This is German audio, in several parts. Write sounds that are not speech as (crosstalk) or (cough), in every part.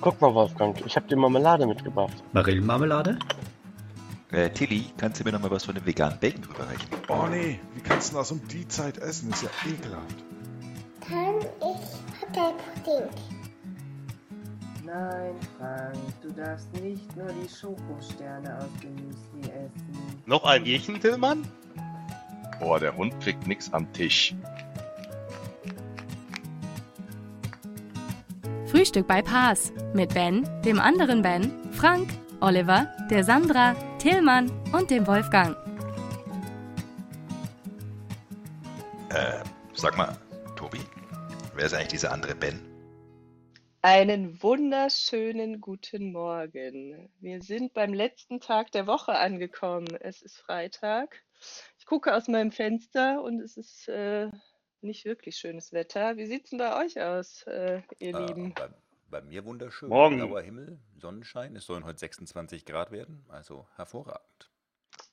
Guck mal, Wolfgang, ich habe dir Marmelade mitgebracht. Marillenmarmelade? Äh, Tilly, kannst du mir noch mal was von dem veganen Bacon rüberreichen? Oh nee, wie kannst du das um die Zeit essen? Ist ja ekelhaft. Kann ich Hotelpudding? Nein, Frank, du darfst nicht nur die Schokosterne aus dem Müsli essen. Noch ein Bierchen, Tillmann? Boah, der Hund kriegt nix am Tisch. Frühstück bei Paas mit Ben, dem anderen Ben, Frank, Oliver, der Sandra, Tillmann und dem Wolfgang. Äh, sag mal, Tobi, wer ist eigentlich dieser andere Ben? Einen wunderschönen guten Morgen. Wir sind beim letzten Tag der Woche angekommen. Es ist Freitag. Ich gucke aus meinem Fenster und es ist äh, nicht wirklich schönes Wetter. Wie sieht es denn bei euch aus, äh, ihr Äh, Lieben? bei, bei mir wunderschön. Morgen. Blauer Himmel, Sonnenschein. Es sollen heute 26 Grad werden. Also hervorragend.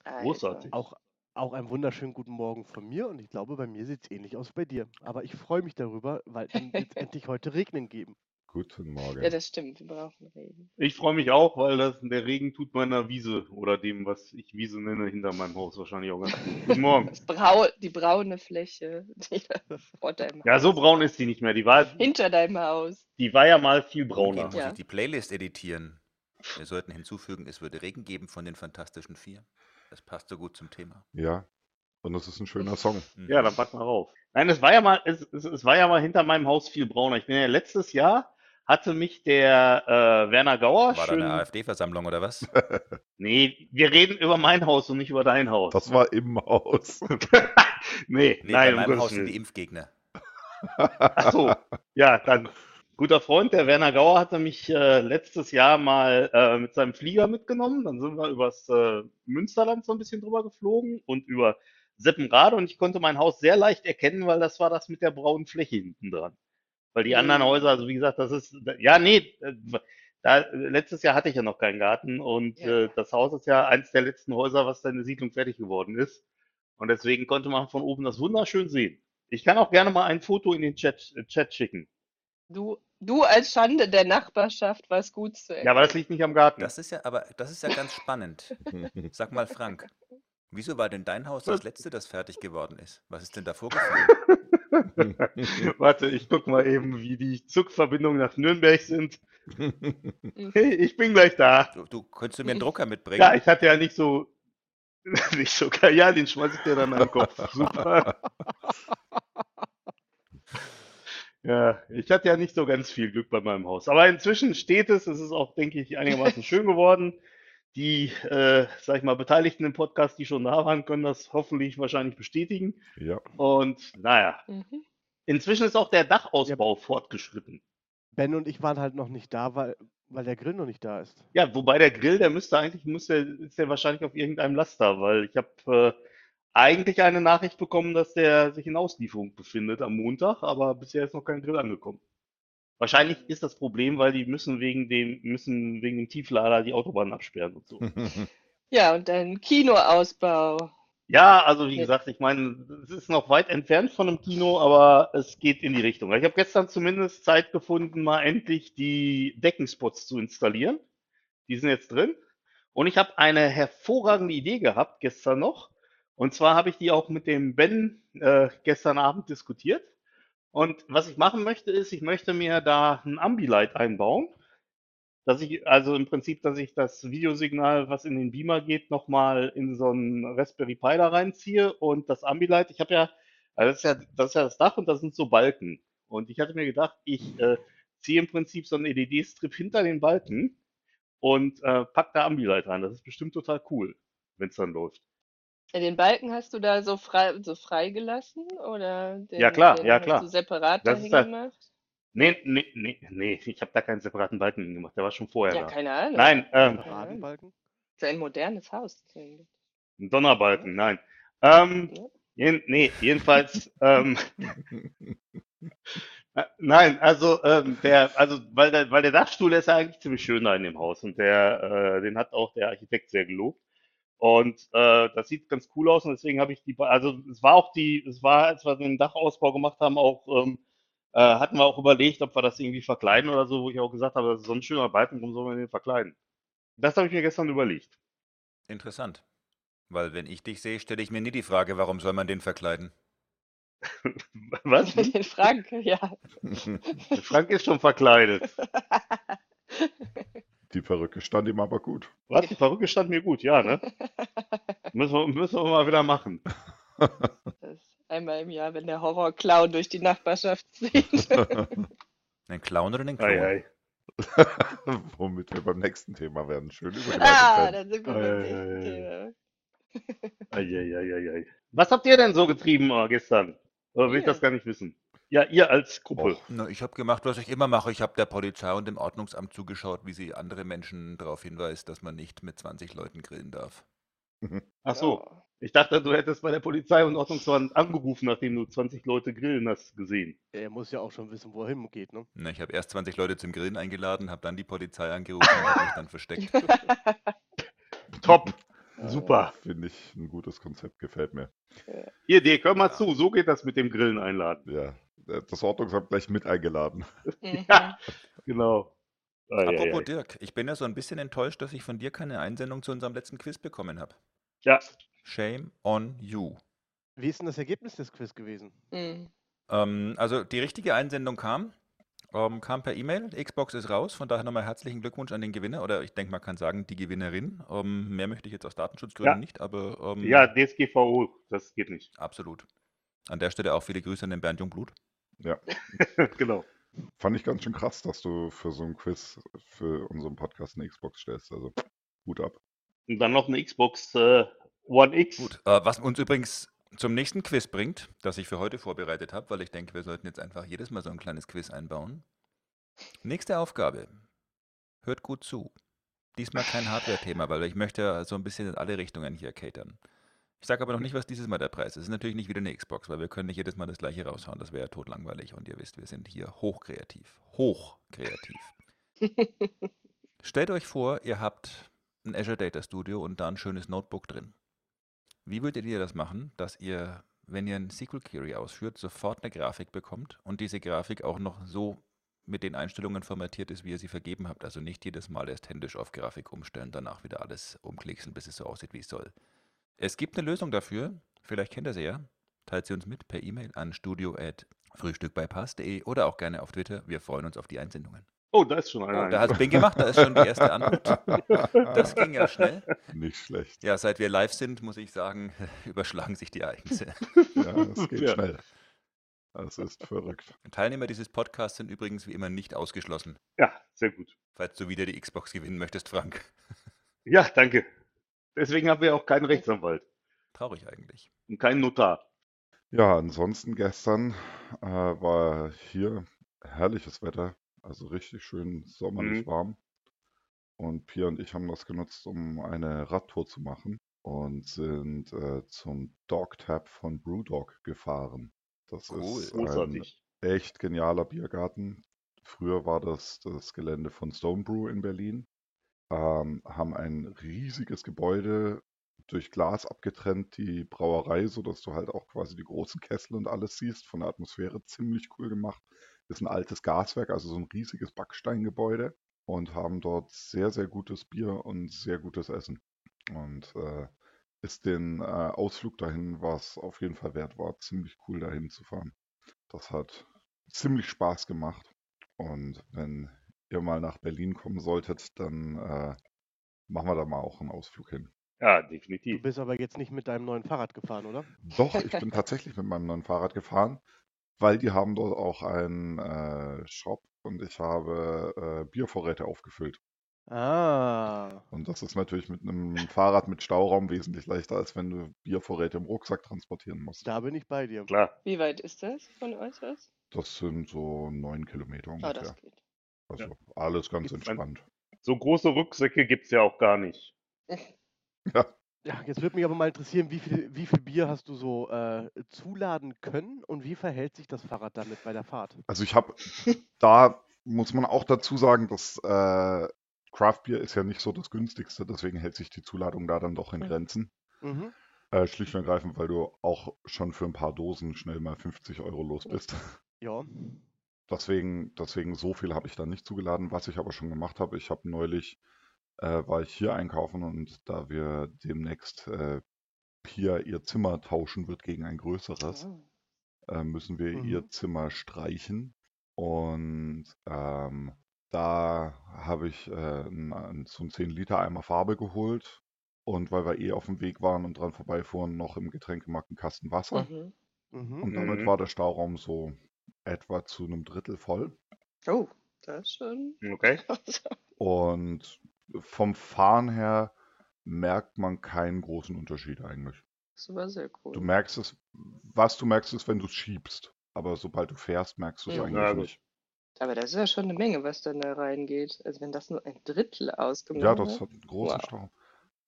Also, Großartig. Auch, auch einen wunderschönen guten Morgen von mir und ich glaube, bei mir sieht es ähnlich aus wie bei dir. Aber ich freue mich darüber, weil es (laughs) endlich heute Regnen geben. Guten Morgen. Ja, das stimmt. Wir brauchen Regen. Ich freue mich auch, weil das, der Regen tut meiner Wiese oder dem, was ich Wiese nenne, hinter meinem Haus wahrscheinlich auch ganz gut. Guten Morgen. Das Brau die braune Fläche die vor deinem Ja, so Haus braun ist die nicht mehr. Die war, Hinter deinem Haus. die war ja mal viel brauner. muss Ja. ich die Playlist editieren. Wir sollten hinzufügen, es würde Regen geben von den Fantastischen Vier. Das passt so gut zum Thema. Ja. Und es ist ein schöner Song. Mhm. Ja, dann pack mal rauf. Nein, es war ja mal, es, es, es war ja mal hinter meinem Haus viel brauner. Ich bin ja letztes Jahr hatte mich der äh, Werner Gauer War da schön. eine AfD-Versammlung oder was? (laughs) Nee, wir reden über mein Haus und nicht über dein Haus. Das war im Haus. (laughs) nee, Nee, nein, bei meinem Haus sind die. Impfgegner. Ach so, ja, dann. Guter Freund, der Werner Gauer, hatte mich äh, letztes Jahr mal äh, mit seinem Flieger mitgenommen. Dann sind wir übers äh, Münsterland so ein bisschen drüber geflogen und über Seppenrade und ich konnte mein Haus sehr leicht erkennen, weil das war das mit der braunen Fläche hinten dran. Weil die anderen Mhm. Häuser, also wie gesagt, das ist, ja, nee, äh, da, letztes Jahr hatte ich ja noch keinen Garten und Ja. äh, das Haus ist ja eins der letzten Häuser, was in der Siedlung fertig geworden ist. Und deswegen konnte man von oben das wunderschön sehen. Ich kann auch gerne mal ein Foto in den Chat, äh, Chat schicken. Du, du als Schande der Nachbarschaft warst gut zu Ja, aber das liegt nicht am Garten. Das ist ja, aber das ist ja ganz spannend. (laughs) Sag mal, Frank, wieso war denn dein Haus das letzte, das fertig geworden ist? Was ist denn da vorgefallen? (laughs) (laughs) Warte, ich guck mal eben, wie die Zugverbindungen nach Nürnberg sind. (laughs) Hey, ich bin gleich da. Du, du könntest du mir einen Drucker mitbringen? Ja, ich hatte ja nicht so, (laughs) nicht so geil. Ja, den schmeiß ich dir dann an den Kopf. Super. Ja, ich hatte ja nicht so ganz viel Glück bei meinem Haus. Aber inzwischen steht es. Es ist auch, denke ich, einigermaßen schön geworden. Die, äh, sag ich mal, Beteiligten im Podcast, die schon da waren, können das hoffentlich wahrscheinlich bestätigen. Ja. Und naja, Mhm. inzwischen ist auch der Dachausbau fortgeschritten. Ben und ich waren halt noch nicht da, weil, weil der Grill noch nicht da ist. Ja, wobei der Grill, der müsste eigentlich, müsste, ist der wahrscheinlich auf irgendeinem Laster, weil ich habe äh, eigentlich eine Nachricht bekommen, dass der sich in Auslieferung befindet am Montag, aber bisher ist noch kein Grill angekommen. Wahrscheinlich ist das Problem, weil die müssen wegen dem, müssen wegen dem Tieflader die Autobahn absperren und so. (laughs) Ja, und dein Kinoausbau. Ja, also wie gesagt, ich meine, es ist noch weit entfernt von einem Kino, aber es geht in die Richtung. Ich habe gestern zumindest Zeit gefunden, mal endlich die Deckenspots zu installieren. Die sind jetzt drin. Und ich habe eine hervorragende Idee gehabt gestern noch. Und zwar habe ich die auch mit dem Ben äh, gestern Abend diskutiert. Und was ich machen möchte, ist, ich möchte mir da ein Ambilight einbauen. Dass ich, also im Prinzip, dass ich das Videosignal, was in den Beamer geht, nochmal in so einen Raspberry Pi da reinziehe und das Ambilight, ich habe ja, also das ist ja, das ist ja das Dach und das sind so Balken. Und ich hatte mir gedacht, ich äh, ziehe im Prinzip so einen LED-Strip hinter den Balken und äh, pack da Ambilight rein. Das ist bestimmt total cool, wenn es dann läuft. Ja, Den Balken hast du da so frei, so freigelassen oder den, Ja, klar, den ja, hast klar. du separat Das dahin das- gemacht? Nee, nee, nee, nee, ich habe da keinen separaten Balken gemacht, der war schon vorher Ja, da. keine Ahnung. Nein, ähm, Paradenbalken? Das ist ein modernes Haus. ein Donnerbalken, nein. Ähm, Ja. jeden, nee, jedenfalls, ähm, (laughs) äh, nein, also ähm, der, also weil der, weil der Dachstuhl ist ja eigentlich ziemlich schön da in dem Haus und der, äh, den hat auch der Architekt sehr gelobt. Und äh, das sieht ganz cool aus und deswegen habe ich die, also es war auch die, es war, als wir den Dachausbau gemacht haben, auch ähm, Äh, hatten wir auch überlegt, ob wir das irgendwie verkleiden oder so, wo ich auch gesagt habe, das ist so ein schöner Balken, warum sollen wir den verkleiden? Das habe ich mir gestern überlegt. Interessant. Weil wenn ich dich sehe, stelle ich mir nie die Frage, warum soll man den verkleiden? (laughs) Was? (laughs) Den Frank, ja. (laughs) Frank ist schon verkleidet. Die Perücke stand ihm aber gut. Was? Die Perücke stand mir gut, ja, ne? (laughs) Müssen wir, müssen wir mal wieder machen. (laughs) Das einmal im Jahr, wenn der Horrorclown durch die Nachbarschaft zieht. (laughs) Einen Clown oder einen Klon? Ei, ei. Womit wir beim nächsten Thema werden. Schön übergeleitet. ah, dann sind wir Ei, beim ei, nächsten ei. Thema. Eieieiei. Was habt ihr denn so getrieben äh, gestern? Oder will ich Wir? das gar nicht wissen? Ja, ihr als Gruppe. Och, Na, ich habe gemacht, was ich immer mache. Ich habe der Polizei und dem Ordnungsamt zugeschaut, wie sie andere Menschen darauf hinweist, dass man nicht mit 20 Leuten grillen darf. (laughs) Ach so. Ja. Ich dachte, du hättest bei der Polizei und Ordnungsamt angerufen, nachdem du 20 Leute grillen hast gesehen. Er muss ja auch schon wissen, wo er hingeht, ne? Na, ich habe erst 20 Leute zum Grillen eingeladen, habe dann die Polizei angerufen und habe mich dann versteckt. (laughs) Top. Super. Finde ich ein gutes Konzept, gefällt mir. Hier, Dirk, hör mal zu. So geht das mit dem Grillen einladen. Ja, das Ordnungsamt gleich mit eingeladen. Mhm. (laughs) Ja, genau. Ei, Apropos ei. Dirk, ich bin ja so ein bisschen enttäuscht, dass ich von dir keine Einsendung zu unserem letzten Quiz bekommen habe. Ja, Shame on you. Wie ist denn das Ergebnis des Quiz gewesen? Mhm. Ähm, also die richtige Einsendung kam, ähm, kam per E-Mail. Xbox ist raus, von daher nochmal herzlichen Glückwunsch an den Gewinner oder ich denke, man kann sagen, die Gewinnerin. Ähm, mehr möchte ich jetzt aus Datenschutzgründen Ja. nicht, aber ähm, ja, DSGVO, das geht nicht. absolut. An der Stelle auch viele Grüße an den Bernd Jungblut. Ja, (laughs) genau. fand ich ganz schön krass, dass du für so ein Quiz für unseren Podcast eine Xbox stellst. Also, Hut ab. Und dann noch eine Xbox äh, One X. Gut, äh, was uns übrigens zum nächsten Quiz bringt, das ich für heute vorbereitet habe, weil ich denke, wir sollten jetzt einfach jedes Mal so ein kleines Quiz einbauen. Nächste Aufgabe. Hört gut zu. Diesmal kein Hardware-Thema, weil ich möchte so ein bisschen in alle Richtungen hier catern. Ich sage aber noch nicht, was dieses Mal der Preis ist. Es ist natürlich nicht wieder eine Xbox, weil wir können nicht jedes Mal das gleiche raushauen. Das wäre ja totlangweilig. Und ihr wisst, wir sind hier hochkreativ. Hochkreativ. (laughs) Stellt euch vor, ihr habt ein Azure Data Studio und da ein schönes Notebook drin. Wie würdet ihr das machen, dass ihr, wenn ihr ein SQL Query ausführt, sofort eine Grafik bekommt und diese Grafik auch noch so mit den Einstellungen formatiert ist, wie ihr sie vergeben habt? Also nicht jedes Mal erst händisch auf Grafik umstellen, danach wieder alles umklickseln, bis es so aussieht, wie es soll. Es gibt eine Lösung dafür, vielleicht kennt ihr sie ja. Teilt sie uns mit per E-Mail an studio.frühstückbeipass.de oder auch gerne auf Twitter. Wir freuen uns auf die Einsendungen. Oh, da ist schon einer. Oh, da hat Bing gemacht, da ist schon die erste Antwort. (laughs) Das ging ja schnell. Nicht schlecht. Ja, seit wir live sind, muss ich sagen, (laughs) überschlagen sich die Ereignisse. Ja, (laughs) es geht Ja. schnell. Das ist verrückt. Teilnehmer dieses Podcasts sind übrigens wie immer nicht ausgeschlossen. Ja, sehr gut. Falls du wieder die Xbox gewinnen möchtest, Frank. Ja, danke. Deswegen haben wir auch keinen Rechtsanwalt Traurig eigentlich. und keinen Notar. Ja, ansonsten gestern äh, war hier herrliches Wetter, also richtig schön sommerlich Mhm. warm. Und Pia und ich haben das genutzt, um eine Radtour zu machen und sind äh, zum Dogtap von Brewdog gefahren. Das Cool. ist ein echt genialer Biergarten. Früher war das das Gelände von Stone Brew in Berlin. Ähm, haben ein riesiges Gebäude durch Glas abgetrennt, die Brauerei, sodass du halt auch quasi die großen Kessel und alles siehst. Von der Atmosphäre ziemlich cool gemacht. Ist ein altes Gaswerk, also so ein riesiges Backsteingebäude. Und haben dort sehr, sehr gutes Bier und sehr gutes Essen. Und äh, ist den äh, Ausflug dahin, was auf jeden Fall wert war, ziemlich cool dahin zu fahren. Das hat ziemlich Spaß gemacht. Und wenn ihr mal nach Berlin kommen solltet, dann äh, machen wir da mal auch einen Ausflug hin. Ja, Du definitiv. bist aber jetzt nicht mit deinem neuen Fahrrad gefahren, oder? Doch, ich (laughs) bin tatsächlich mit meinem neuen Fahrrad gefahren, weil die haben dort auch einen äh, Shop und ich habe äh, Biervorräte aufgefüllt. Ah. Und das ist natürlich mit einem Fahrrad mit Stauraum wesentlich leichter, als wenn du Biervorräte im Rucksack transportieren musst. Da bin ich bei dir. Klar. Wie weit ist das von euch aus? Das sind so neun Kilometer Ah, das ungefähr. geht. Also alles ganz man- entspannt. So große Rücksäcke gibt es ja auch gar nicht. (laughs) Ja, Ja, jetzt würde mich aber mal interessieren, wie viel, wie viel Bier hast du so äh, zuladen können und wie verhält sich das Fahrrad damit bei der Fahrt? Also ich habe, da muss man auch dazu sagen, dass äh, Craft Beer ist ja nicht so das günstigste, deswegen hält sich die Zuladung da dann doch in Mhm. Grenzen. Mhm. Äh, schlicht und ergreifend, weil du auch schon für ein paar Dosen schnell mal 50 Euro los bist. Ja. Deswegen, deswegen so viel habe ich da nicht zugeladen. Was ich aber schon gemacht habe, ich habe neulich, äh, war ich hier einkaufen und da wir demnächst äh, Pia ihr Zimmer tauschen wird gegen ein größeres, Oh. äh, müssen wir Mhm. ihr Zimmer streichen. Und ähm, da habe ich äh, so einen 10-Liter-Eimer Farbe geholt. Und weil wir eh auf dem Weg waren und dran vorbeifuhren, noch im Getränkemarkt einen Kasten Wasser. Mhm. Mhm. Und damit Mhm. war der Stauraum so etwa zu einem Drittel voll. Oh, das ist schon. Okay. (laughs) Und vom Fahren her merkt man keinen großen Unterschied eigentlich. Das war sehr cool. Du merkst es, was du merkst, ist, wenn du es schiebst. Aber sobald du fährst, merkst du es Mhm. eigentlich Ja, nicht. Aber das ist ja schon eine Menge, was dann da reingeht. Also wenn das nur ein Drittel Ja, ausgemacht das hat. einen großen Wow. Stauraum.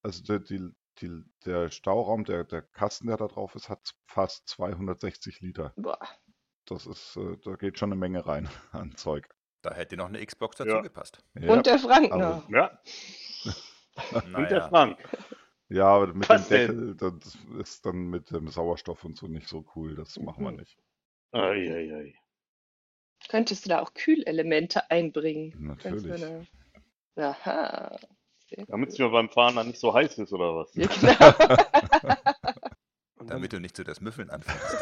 Also der, die, die, der Stauraum, der, der Kasten, der da drauf ist, hat fast 260 Liter. Boah. Das ist, äh, da geht schon eine Menge rein (laughs) an Zeug. Da hätte noch eine Xbox dazu Ja. gepasst. Ja, Und der Frank aber- noch. Ja. (laughs) Und der Naja, Frank. Ja, aber mit Was dem Deckel, das ist dann mit dem Sauerstoff und so nicht so cool. Das machen wir Mhm. nicht. Eieiei. Könntest du da auch Kühlelemente einbringen? Natürlich. da- Aha. Damit es mir beim Fahren dann nicht so heiß ist, oder was? Ja, genau. (laughs) Und dann, damit du nicht zu das Müffeln anfängst.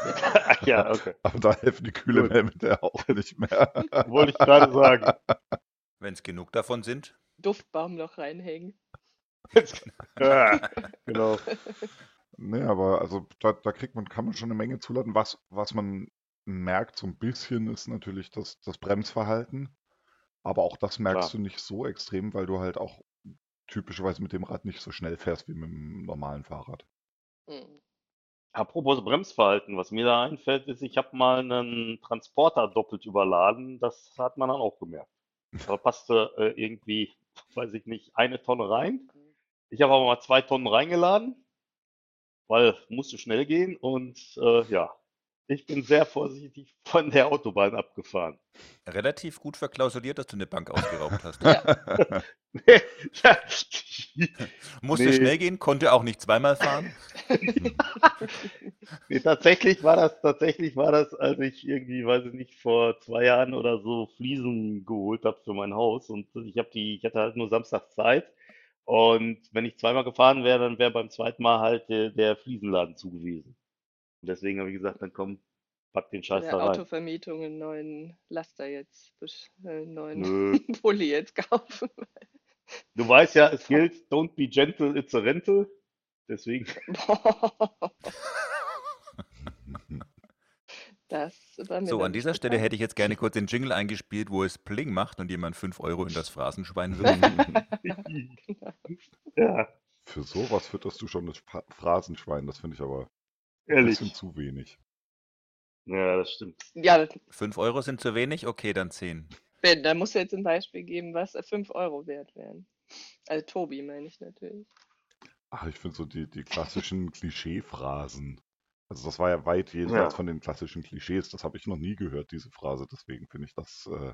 (laughs) Ja, okay. Aber da helfen die kühle Gut. Elemente auch nicht mehr. (laughs) Wollte ich gerade sagen. Wenn es genug davon sind, Duftbaum noch reinhängen. (laughs) Ja, genau. Nee, aber also da, da kriegt man, kann man schon eine Menge zuladen. Was, was man merkt so ein bisschen, ist natürlich das, das Bremsverhalten. Aber auch das merkst Klar. du nicht so extrem, weil du halt auch typischerweise mit dem Rad nicht so schnell fährst wie mit dem normalen Fahrrad. Hm. Apropos Bremsverhalten, was mir da einfällt, ist, ich habe mal einen Transporter doppelt überladen. Das hat man dann auch gemerkt. Da passte äh, irgendwie, (laughs) weiß ich nicht, eine Tonne rein. Ich habe aber mal zwei Tonnen reingeladen, weil musste schnell gehen und äh, ja, ich bin sehr vorsichtig von der Autobahn abgefahren. relativ gut verklausuliert, dass du eine Bank ausgeraubt hast. Ja. ja, (laughs) Musste Nee. schnell gehen, konnte auch nicht zweimal fahren. (laughs) Nee, tatsächlich war das, tatsächlich war das, als ich irgendwie, weiß ich nicht, vor zwei Jahren oder so Fliesen geholt habe für mein Haus und ich habe die, ich hatte halt nur Samstags Zeit und wenn ich zweimal gefahren wäre, dann wäre beim zweiten Mal halt der, der Fliesenladen zu gewesen. Und deswegen habe ich gesagt, dann komm, pack den Scheiß da rein. Autovermietung einen neuen Laster jetzt, äh, einen neuen Nö. (laughs) Pulli jetzt kaufen. (laughs) Du weißt ja, es (laughs) gilt, don't be gentle, it's a rental. Deswegen, Das war mir So, an dieser Stelle hätte ich jetzt gerne kurz den Jingle eingespielt, wo es Pling macht und jemand 5 Euro in das Phrasenschwein wirft. ja, Für sowas fütterst du schon das Phra- Phrasenschwein. Das finde ich aber ein ehrlich. bisschen zu wenig. Ja, das stimmt. Ja, 5 Euro sind zu wenig? Okay, dann 10. Ben, da musst du jetzt ein Beispiel geben, was 5 Euro wert wären. Also Tobi meine ich natürlich. Ach, ich finde so die, die klassischen (laughs) Klischee-Phrasen. Also das war ja weit jenseits Ja. von den klassischen Klischees. Das habe ich noch nie gehört, diese Phrase. Deswegen finde ich, das äh,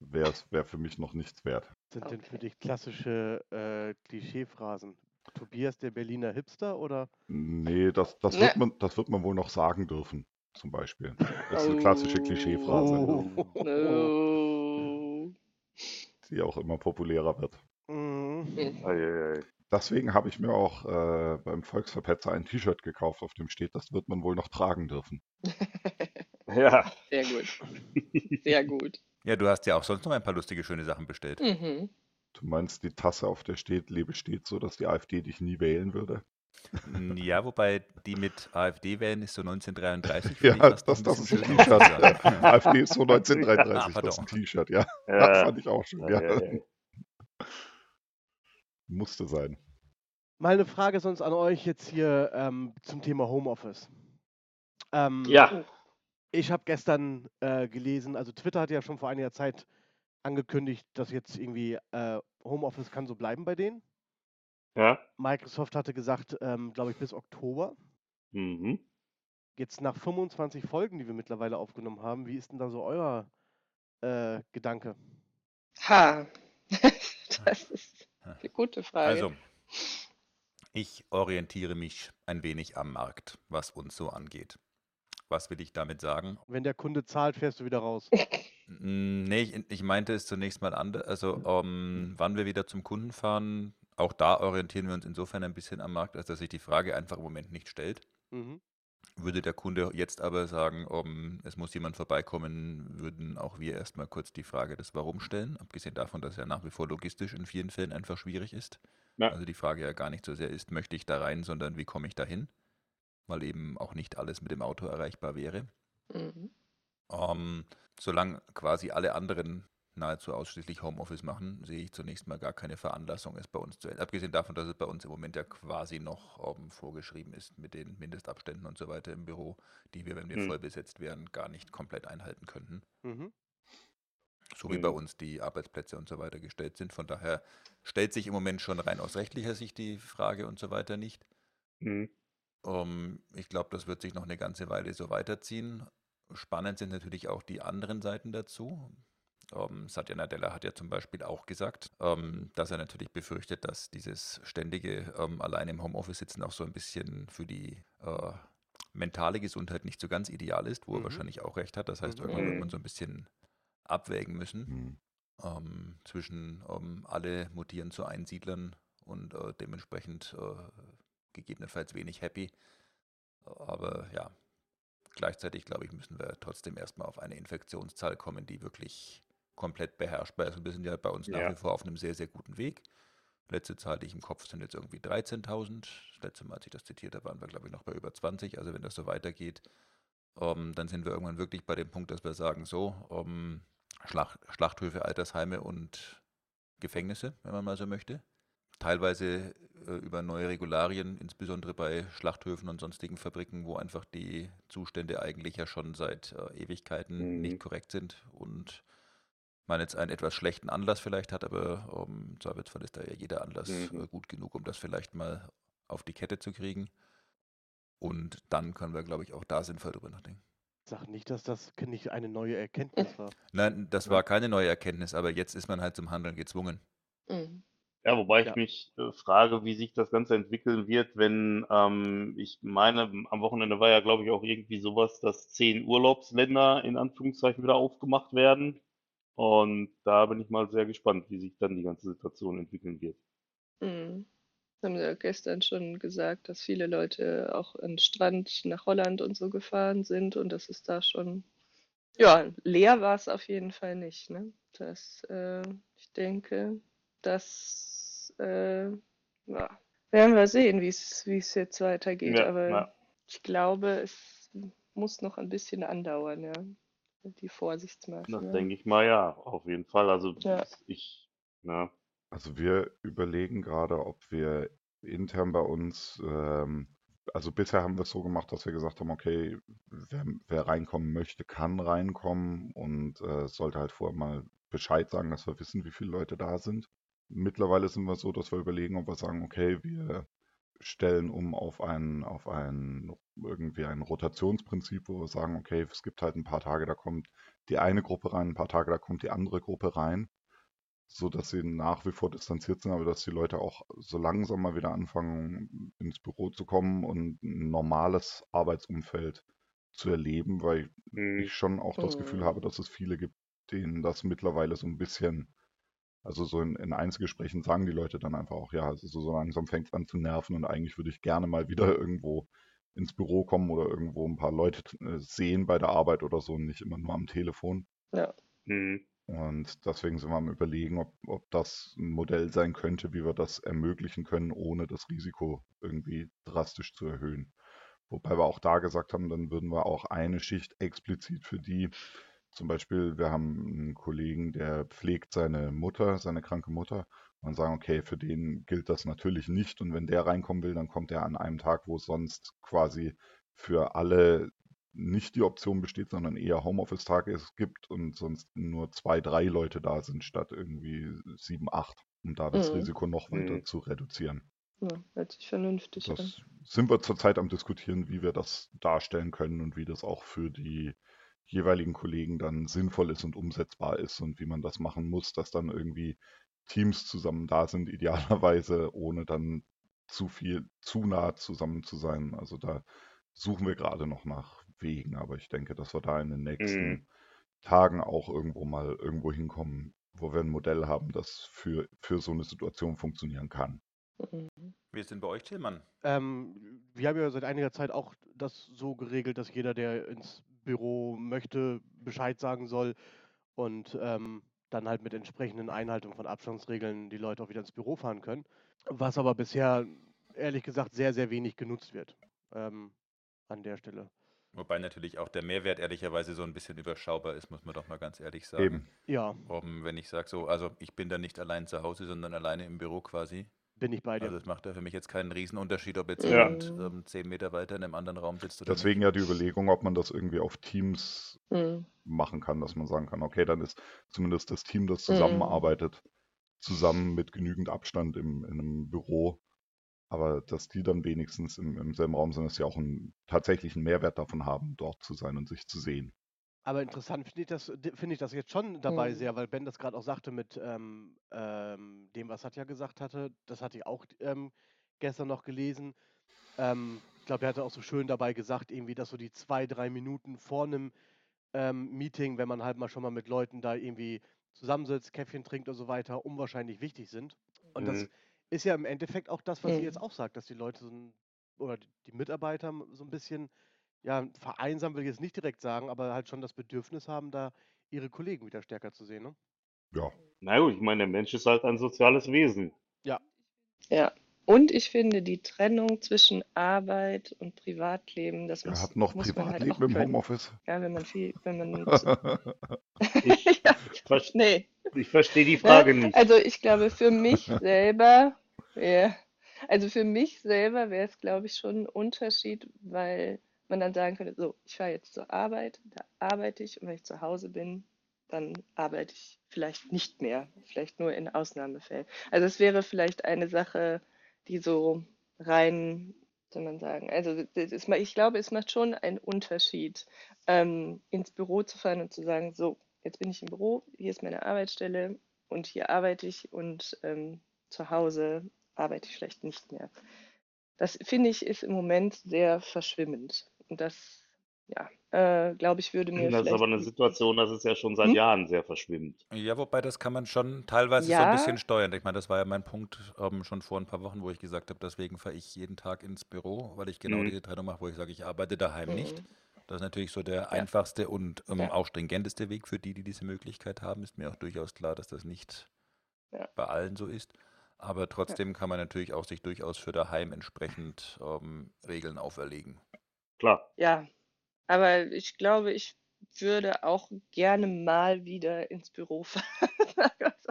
wäre wär für mich noch nichts wert. sind denn für Okay. dich klassische äh, Klischeephrasen? Tobias der Berliner Hipster oder? Nee, das, das, Ne. wird man, das wird man wohl noch sagen dürfen, zum Beispiel. Das ist eine klassische Klischeephrase, Oh. No. (laughs) die auch immer populärer wird. Mhm. Hm. Deswegen habe ich mir auch äh, beim Volksverpetzer ein T-Shirt gekauft, auf dem steht, das wird man wohl noch tragen dürfen. (laughs) Ja, Sehr gut. Sehr gut. Ja, du hast ja auch sonst noch ein paar lustige, schöne Sachen bestellt. Mhm. Du meinst die Tasse, auf der steht, lebe steht so, dass die AfD dich nie wählen würde? Ja, wobei die mit AfD wählen ist so (laughs) 1933. Ja, das, ein (laughs) (laughs) das ist ein. T-Shirt. Ja. AfD ist so Ah, 1933, das ist ein. T-Shirt, ja. Das ja. fand ich auch schön, ja. Eieiei. Musste sein. Mal eine Frage sonst an euch jetzt hier ähm, zum Thema Homeoffice. Ähm, Ja, Ich habe gestern äh, gelesen, also Twitter hat ja schon vor einiger Zeit angekündigt, dass jetzt irgendwie äh, Homeoffice kann so bleiben bei denen. ja. Microsoft hatte gesagt, ähm, glaube ich, bis Oktober. Mhm. Jetzt nach 25 Folgen, die wir mittlerweile aufgenommen haben, wie ist denn da so euer äh, Gedanke? Ha. (laughs) Das ist eine gute Frage. Also, ich orientiere mich ein wenig am Markt, was uns so angeht. Was will ich damit sagen? Wenn der Kunde zahlt, fährst du wieder raus. (laughs) Nee, ich, ich meinte es zunächst mal anders. Also, ähm, wann wir wieder zum Kunden fahren, auch da orientieren wir uns insofern ein bisschen am Markt, als dass sich die Frage einfach im Moment nicht stellt. Mhm. Würde der Kunde jetzt aber sagen, um, es muss jemand vorbeikommen, würden auch wir erstmal kurz die Frage des Warum stellen, abgesehen davon, dass ja nach wie vor logistisch in vielen Fällen einfach schwierig ist. Ja. Also die Frage ja gar nicht so sehr ist, möchte ich da rein, sondern wie komme ich da hin? Weil eben auch nicht alles mit dem Auto erreichbar wäre. Mhm. Ähm, solange quasi alle anderen nahezu ausschließlich Homeoffice machen, sehe ich zunächst mal gar keine Veranlassung, es bei uns zu ändern. Abgesehen davon, dass es bei uns im Moment ja quasi noch ähm, vorgeschrieben ist mit den Mindestabständen und so weiter im Büro, die wir, wenn wir Hm. voll besetzt wären, gar nicht komplett einhalten könnten. Mhm. So wie bei Hm. uns die Arbeitsplätze und so weiter gestellt sind. Von daher stellt sich im Moment schon rein aus rechtlicher Sicht die Frage und so weiter nicht. Mhm. Ähm, ich glaube, das wird sich noch eine ganze Weile so weiterziehen. Spannend sind natürlich auch die anderen Seiten dazu. Ähm, Satya Nadella hat ja zum Beispiel auch gesagt, ähm, dass er natürlich befürchtet, dass dieses ständige ähm, allein im Homeoffice sitzen auch so ein bisschen für die äh, mentale Gesundheit nicht so ganz ideal ist, wo er Mhm. wahrscheinlich auch recht hat. Das heißt, Mhm. irgendwann wird Mhm. man so ein bisschen abwägen müssen Mhm. ähm, zwischen ähm, alle mutieren zu Einsiedlern und äh, dementsprechend äh, gegebenenfalls wenig happy. Aber ja, gleichzeitig glaube ich, müssen wir trotzdem erstmal auf eine Infektionszahl kommen, die wirklich komplett beherrschbar ist. Und wir sind ja bei uns nach Ja. wie vor auf einem sehr, sehr guten Weg. Letzte Zahl, die ich im Kopf sind jetzt irgendwie 13.000. Das letzte Mal, als ich das zitiert habe, waren wir, glaube ich, noch bei über 20. Also wenn das so weitergeht, ähm, dann sind wir irgendwann wirklich bei dem Punkt, dass wir sagen, so, ähm, Schlacht, Schlachthöfe, Altersheime und Gefängnisse, wenn man mal so möchte. Teilweise über neue Regularien, insbesondere bei Schlachthöfen und sonstigen Fabriken, wo einfach die Zustände eigentlich ja schon seit äh, Ewigkeiten Mhm. nicht korrekt sind und man jetzt einen etwas schlechten Anlass vielleicht hat, aber ähm, im Zweifelsfall ist da ja jeder Anlass Mhm. äh, gut genug, um das vielleicht mal auf die Kette zu kriegen. Und dann können wir, glaube ich, auch da sinnvoll drüber nachdenken. Sag nicht, dass das nicht eine neue Erkenntnis war. Nein, das war keine neue Erkenntnis, aber jetzt ist man halt zum Handeln gezwungen. Mhm. Ja, wobei ich Ja. mich äh, frage, wie sich das Ganze entwickeln wird, wenn ähm, ich meine, am Wochenende war ja, glaube ich, auch irgendwie sowas, dass zehn Urlaubsländer in Anführungszeichen wieder aufgemacht werden. Und da bin ich mal sehr gespannt, wie sich dann die ganze Situation entwickeln wird. Mhm. Haben sie ja gestern schon gesagt, dass viele Leute auch an den Strand nach Holland und so gefahren sind und das ist da schon, ja, leer war es auf jeden Fall nicht, ne? Das, äh, ich denke, das, äh, ja, werden wir sehen, wie es, wie es jetzt weitergeht, Ja, aber ja. ich glaube, es muss noch ein bisschen andauern, ja, die Das Vorsichtsmaßnahmen. denke ich mal, ja, auf jeden Fall. Also Ja. ich, ne, Also wir überlegen gerade, ob wir intern bei uns, ähm, also bisher haben wir es so gemacht, dass wir gesagt haben, okay, wer, wer reinkommen möchte, kann reinkommen und äh, sollte halt vorher mal Bescheid sagen, dass wir wissen, wie viele Leute da sind. Mittlerweile sind wir so, dass wir überlegen, ob wir sagen, okay, wir stellen um auf ein, auf ein irgendwie ein Rotationsprinzip, wo wir sagen, okay, es gibt halt ein paar Tage, da kommt die eine Gruppe rein, ein paar Tage, da kommt die andere Gruppe rein so dass sie nach wie vor distanziert sind, aber dass die Leute auch so langsam mal wieder anfangen, ins Büro zu kommen und ein normales Arbeitsumfeld zu erleben, weil hm, ich schon auch das Gefühl Mhm. habe, dass es viele gibt, denen das mittlerweile so ein bisschen, also so in, in Einzelgesprächen sagen die Leute dann einfach auch, ja, also so, so langsam fängt es an zu nerven und eigentlich würde ich gerne mal wieder (laughs) irgendwo ins Büro kommen oder irgendwo ein paar Leute äh, sehen bei der Arbeit oder so und nicht immer nur am Telefon. Ja. hm, Und deswegen sind wir am Überlegen, ob, ob das ein Modell sein könnte, wie wir das ermöglichen können, ohne das Risiko irgendwie drastisch zu erhöhen. Wobei wir auch da gesagt haben, dann würden wir auch eine Schicht explizit für die, zum Beispiel, wir haben einen Kollegen, der pflegt seine Mutter, seine kranke Mutter, und sagen, okay, für den gilt das natürlich nicht. Und wenn der reinkommen will, dann kommt er an einem Tag, wo es sonst quasi für alle nicht die Option besteht, sondern eher Homeoffice-Tage es gibt und sonst nur zwei, drei Leute da sind, statt irgendwie sieben, acht, um da das Mhm. Risiko noch weiter Mhm. zu reduzieren. Ja, hört sich vernünftig an. Das sind wir zurzeit am diskutieren, wie wir das darstellen können und wie das auch für die jeweiligen Kollegen dann sinnvoll ist und umsetzbar ist und wie man das machen muss, dass dann irgendwie Teams zusammen da sind, (laughs) idealerweise, ohne dann zu viel, zu nah zusammen zu sein. Also da suchen wir gerade noch nach Wegen, aber ich denke, dass wir da in den nächsten Mhm. Tagen auch irgendwo mal irgendwo hinkommen, wo wir ein Modell haben, das für, für so eine Situation funktionieren kann. Mhm. Wie ist denn bei euch, Tillmann? Ähm, wir haben ja seit einiger Zeit auch das so geregelt, dass jeder, der ins Büro möchte, Bescheid sagen soll und ähm, dann halt mit entsprechenden Einhaltung von Abstandsregeln die Leute auch wieder ins Büro fahren können. Was aber bisher ehrlich gesagt sehr, sehr wenig genutzt wird ähm, an der Stelle. Wobei natürlich auch der Mehrwert ehrlicherweise so ein bisschen überschaubar ist, muss man doch mal ganz ehrlich sagen. Eben. Ja, Um, wenn ich sage so, also ich bin dann nicht allein zu Hause, sondern alleine im Büro quasi. Bin ich bei dir. Also es macht da für mich jetzt keinen Riesenunterschied, ob jetzt Ja. jemand ähm, zehn Meter weiter in einem anderen Raum sitzt oder Deswegen ja die Überlegung, ob man das irgendwie auf Teams Mhm. machen kann, dass man sagen kann, okay, dann ist zumindest das Team, das Mhm. zusammenarbeitet, zusammen mit genügend Abstand im, in einem Büro. Aber dass die dann wenigstens im, im selben Raum sind, ist ja auch ein tatsächlichen Mehrwert davon haben, dort zu sein und sich zu sehen. Aber interessant finde ich, das, finde ich das jetzt schon dabei Mhm. sehr, weil Ben das gerade auch sagte mit ähm, ähm, dem, was Hatja gesagt hatte. Das hatte ich auch ähm, gestern noch gelesen. Ähm, ich glaube, er hatte auch so schön dabei gesagt, irgendwie, dass so die zwei, drei Minuten vor einem ähm, Meeting, wenn man halt mal schon mal mit Leuten da irgendwie zusammensitzt, Käffchen trinkt und so weiter, unwahrscheinlich wichtig sind. Und das Mhm. ist ja im Endeffekt auch das, was ihr jetzt Mhm. auch sagt, dass die Leute so ein, oder die Mitarbeiter so ein bisschen, ja, vereinsamt will ich jetzt nicht direkt sagen, aber halt schon das Bedürfnis haben, da ihre Kollegen wieder stärker zu sehen. Ne? Ja, Na gut, ich meine, der Mensch ist halt ein soziales Wesen. Ja, Ja. Und ich finde, die Trennung zwischen Arbeit und Privatleben, das er muss, hat noch muss man halt auch Privatleben im können. Homeoffice. Ja, wenn man viel, wenn man Ich, (laughs) (laughs) ja, ver nee. ich verstehe die Ne? Frage nicht. Also ich glaube, für mich selber, ja, also für mich selber wäre es, glaube ich, schon ein Unterschied, weil man dann sagen könnte, so, ich fahre jetzt zur Arbeit, da arbeite ich und wenn ich zu Hause bin, dann arbeite ich vielleicht nicht mehr, vielleicht nur in Ausnahmefällen. Also es wäre vielleicht eine Sache, die so rein, soll man sagen, also ist, ich glaube, es macht schon einen Unterschied, ähm, ins Büro zu fahren und zu sagen, so, jetzt bin ich im Büro, hier ist meine Arbeitsstelle und hier arbeite ich und ähm, zu Hause arbeite ich vielleicht nicht mehr. Das finde ich ist im Moment sehr verschwimmend. Und das, ja, äh, glaube ich, würde mir Das ist aber eine Situation, das ist ja schon seit Hm? Jahren sehr verschwimmend. Ja, wobei das kann man schon teilweise so ein Ja, bisschen steuern. Ich meine, das war ja mein Punkt ähm, schon vor ein paar Wochen, wo ich gesagt habe, deswegen fahre ich jeden Tag ins Büro, weil ich genau Mhm. diese Trennung mache, wo ich sage, ich arbeite daheim nicht. mhm. Das ist natürlich so der Ja, einfachste und ähm, ja, auch stringenteste Weg für die, die diese Möglichkeit haben. Ist mir auch durchaus klar, dass das nicht ja, bei allen so ist. Aber ja. trotzdem kann man natürlich auch sich durchaus für daheim entsprechend ähm, Regeln auferlegen. Klar. Ja, aber ich glaube, ich würde auch gerne mal wieder ins Büro (laughs) fahren.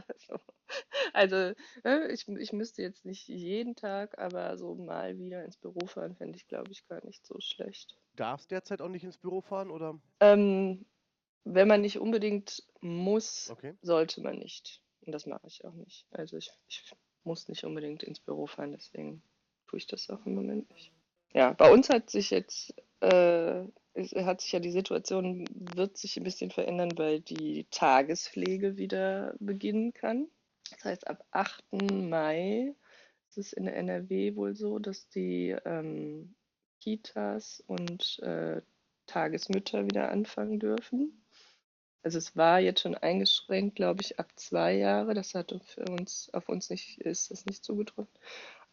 Also, also äh, ich, ich müsste jetzt nicht jeden Tag, aber so mal wieder ins Büro fahren, fände ich, glaube ich, gar nicht so schlecht. Darfst derzeit auch nicht ins Büro fahren oder? Ähm, wenn man nicht unbedingt muss, Okay. sollte man nicht. Und das mache ich auch nicht. Also ich, ich muss nicht unbedingt ins Büro fahren, deswegen tue ich das auch im Moment nicht. Ja, bei uns hat sich jetzt, äh, hat sich ja die Situation, wird sich ein bisschen verändern, weil die Tagespflege wieder beginnen kann. Das heißt, ab 8. Mai ist es in der NRW wohl so, dass die ähm, Kitas und äh, Tagesmütter wieder anfangen dürfen. Also es war jetzt schon eingeschränkt, glaube ich, ab zwei Jahre. Das hat für uns, auf uns nicht, ist das nicht zugetroffen.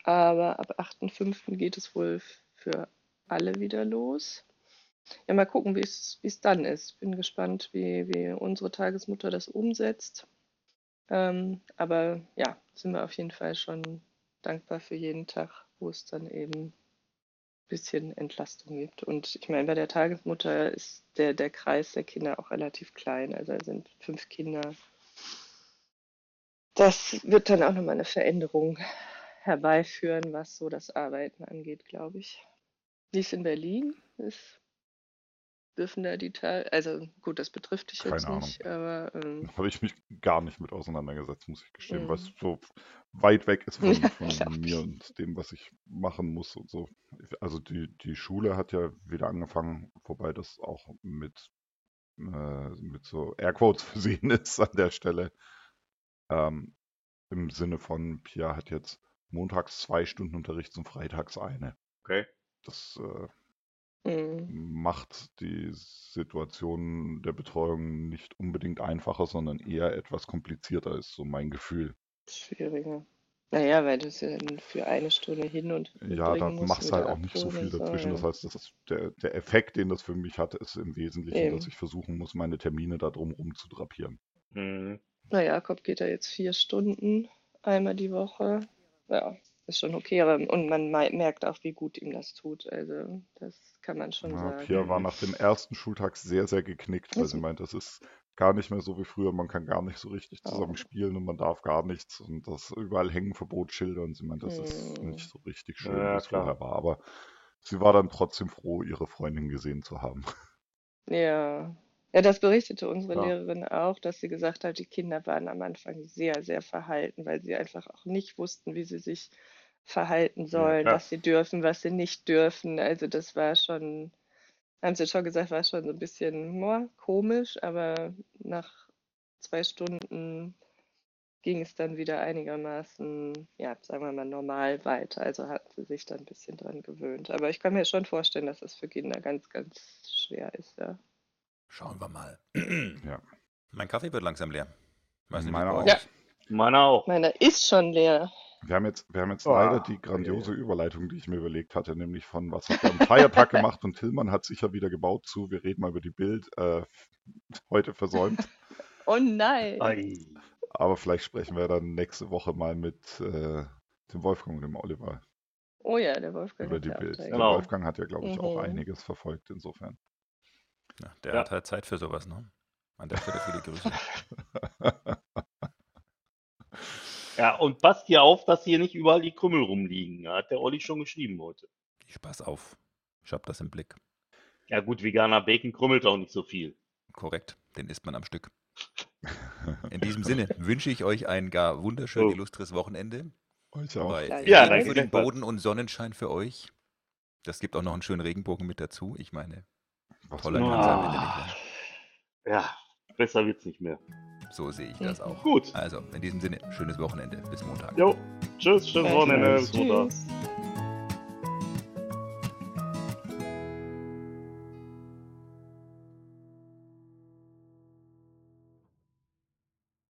Aber ab 8.5. geht es wohl für alle wieder los. Ja, mal gucken, wie es, dann ist. Bin gespannt, wie, wie unsere Tagesmutter das umsetzt. Ähm, aber ja, sind wir auf jeden Fall schon dankbar für jeden Tag, wo es dann eben ein bisschen Entlastung gibt. Und ich meine, bei der Tagesmutter ist der, der Kreis der Kinder auch relativ klein. Also sind fünf Kinder. Das wird dann auch nochmal eine Veränderung herbeiführen, was so das Arbeiten angeht, glaube ich. Wie es in Berlin ist, dürfen da die Tage, also gut, das betrifft dich jetzt Keine Ahnung. nicht, aber ähm, (laughs) Habe ich mich gar nicht mit auseinandergesetzt, muss ich gestehen, weil es mm. so weit weg ist von, (laughs) von mir ich. und dem, was ich machen muss und so. Also die, die Schule hat ja wieder angefangen, wobei das auch mit, äh, mit so Airquotes (laughs) versehen ist an der Stelle. Ähm, Im Sinne von, Pia hat jetzt montags zwei Stunden Unterricht und freitags eine. Okay. Das äh, Mhm. macht die Situation der Betreuung nicht unbedingt einfacher, sondern eher etwas komplizierter, ist so mein Gefühl. Schwieriger. Naja, weil du es ja dann für eine Stunde hin und Ja, da machst du halt auch nicht so viel dazwischen. Das ja. heißt, das ist der, der Effekt, den das für mich hat, ist im Wesentlichen, dass Eben. ich versuchen muss, meine Termine da drum rum zu drapieren. Mhm. Na, Jakob geht da jetzt vier Stunden einmal die Woche. Ja, ist schon okay. Aber, und man merkt auch, wie gut ihm das tut. Also, das kann man schon Ja, sagen. Pia war nach dem ersten Schultag sehr, sehr geknickt, weil sie meint, das ist gar nicht mehr so wie früher. Man kann gar nicht so richtig Oh. zusammen spielen und man darf gar nichts. Und das überall hängen Verbotsschilder. Und sie meint, das ist Hm. nicht so richtig schön, Ja, wie es klar. vorher war. Aber sie war dann trotzdem froh, ihre Freundin gesehen zu haben. (laughs) Ja. Ja, das berichtete unsere Ja. Lehrerin auch, dass sie gesagt hat, die Kinder waren am Anfang sehr, sehr verhalten, weil sie einfach auch nicht wussten, wie sie sich verhalten sollen, klar. was sie dürfen, was sie nicht dürfen. Also das war schon, haben sie schon gesagt, war schon so ein bisschen boah, komisch, aber nach zwei Stunden ging es dann wieder einigermaßen, ja, sagen wir mal, normal weiter. Also hat sie sich dann ein bisschen dran gewöhnt. Aber ich kann mir schon vorstellen, dass es für Kinder ganz, ganz schwer ist, ja. Schauen wir mal. Ja. Mein Kaffee wird langsam leer. Weiß nicht, Meiner auch. Ja. Meiner auch. Meiner ist schon leer. Wir haben jetzt, wir haben jetzt Oh, leider die grandiose Überleitung, die ich mir überlegt hatte, nämlich von was hat am Feiertag gemacht und Tillmann hat sicher wieder gebaut zu, wir reden mal über die Bild, äh, heute versäumt. (laughs) Oh nein. Ei. Aber vielleicht sprechen wir dann nächste Woche mal mit äh, dem Wolfgang und dem Oliver Oh ja, der Wolfgang über hat die ja auch Bild. Der Genau. Wolfgang hat ja, glaube ich, auch Mhm. einiges verfolgt insofern. Ja, der Ja. hat halt Zeit für sowas, ne? An der Stelle viele Grüße. (laughs) Ja, und passt hier auf, dass hier nicht überall die Krümmel rumliegen. Hat der Olli schon geschrieben heute. Ich pass auf. Ich hab das im Blick. Ja gut, veganer Bacon krümmelt auch nicht so viel. Korrekt, den isst man am Stück. (laughs) In diesem Sinne wünsche ich euch ein gar wunderschön Oh. illustres Wochenende. Euch auch. Bei Ja, danke für den. Boden und Sonnenschein für euch. Das gibt auch noch einen schönen Regenbogen mit dazu. Ich meine, Was toller kann es am? Ende nicht. Ja, besser wird's nicht mehr. So sehe ich das auch. Gut. Also, in diesem Sinne, schönes Wochenende. Bis Montag. Jo, tschüss, schönes. Wochenende. Bis Montag. Tschüss.